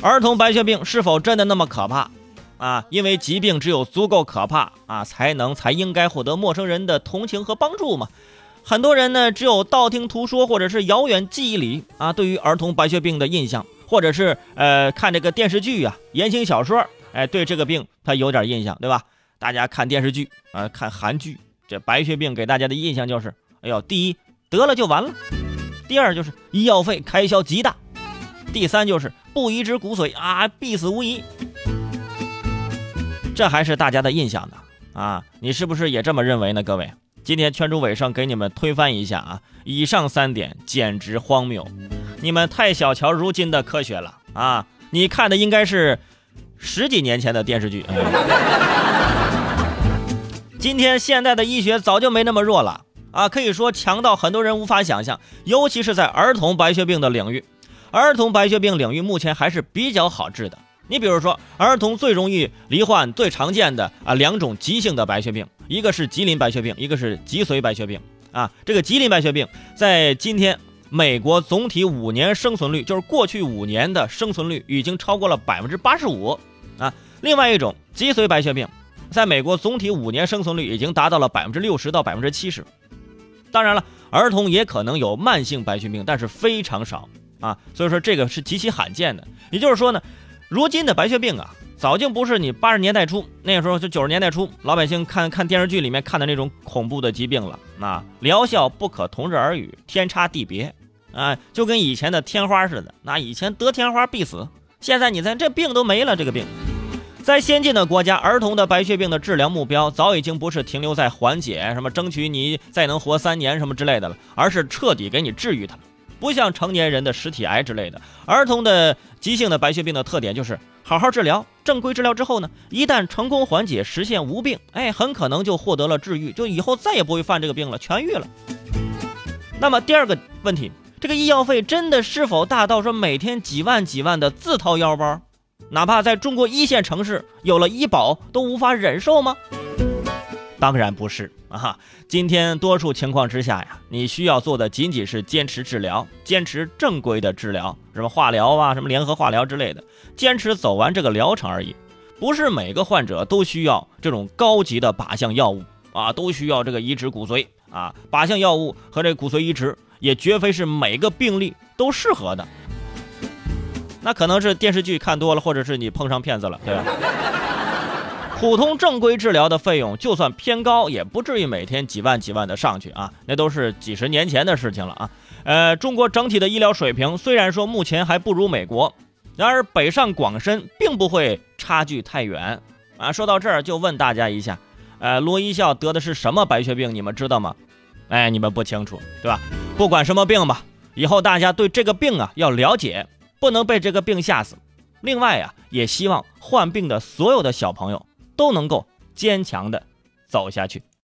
儿童白血病是否真的那么可怕？啊，因为疾病只有足够可怕啊，才能才应该获得陌生人的同情和帮助嘛。很多人呢，只有道听途说或者是遥远记忆里啊，对于儿童白血病的印象，或者是呃看这个电视剧啊、言情小说，哎，对这个病他有点印象，对吧？大家看电视剧啊，看韩剧，这白血病给大家的印象就是，哎呦，第一得了就完了，第二就是医药费开销极大，第三就是不移植骨髓啊，必死无疑。这还是大家的印象呢啊，你是不是也这么认为呢？各位？今天圈主尾声给你们推翻一下啊！以上三点简直荒谬，你们太小瞧如今的科学了啊！你看的应该是十几年前的电视剧。今天现代的医学早就没那么弱了啊，可以说强到很多人无法想象，尤其是在儿童白血病的领域，儿童白血病领域目前还是比较好治的。你比如说，儿童最容易罹患、最常见的啊两种急性的白血病，一个是吉林白血病，一个是脊髓白血病啊。这个吉林白血病在今天美国总体五年生存率，就是过去五年的生存率已经超过了百分之八十五啊。另外一种脊髓白血病，在美国总体五年生存率已经达到了百分之六十到百分之七十。当然了，儿童也可能有慢性白血病，但是非常少啊。所以说这个是极其罕见的。也就是说呢。如今的白血病啊，早就不是你八十年代初那个时候，就九十年代初老百姓看看电视剧里面看的那种恐怖的疾病了。那疗效不可同日而语，天差地别啊，就跟以前的天花似的。那以前得天花必死，现在你在这病都没了。这个病，在先进的国家，儿童的白血病的治疗目标早已经不是停留在缓解，什么争取你再能活三年什么之类的了，而是彻底给你治愈它。不像成年人的实体癌之类的，儿童的急性的白血病的特点就是好好治疗，正规治疗之后呢，一旦成功缓解，实现无病，哎，很可能就获得了治愈，就以后再也不会犯这个病了，痊愈了。那么第二个问题，这个医药费真的是否大到说每天几万几万的自掏腰包，哪怕在中国一线城市有了医保都无法忍受吗？当然不是啊！今天多数情况之下呀，你需要做的仅仅是坚持治疗，坚持正规的治疗，什么化疗啊，什么联合化疗之类的，坚持走完这个疗程而已。不是每个患者都需要这种高级的靶向药物啊，都需要这个移植骨髓啊。靶向药物和这骨髓移植也绝非是每个病例都适合的。那可能是电视剧看多了，或者是你碰上骗子了，对吧？普通正规治疗的费用就算偏高，也不至于每天几万几万的上去啊，那都是几十年前的事情了啊。呃，中国整体的医疗水平虽然说目前还不如美国，然而北上广深并不会差距太远啊。说到这儿就问大家一下，呃，罗一笑得的是什么白血病？你们知道吗？哎，你们不清楚对吧？不管什么病吧，以后大家对这个病啊要了解，不能被这个病吓死。另外呀，也希望患病的所有的小朋友。都能够坚强的走下去。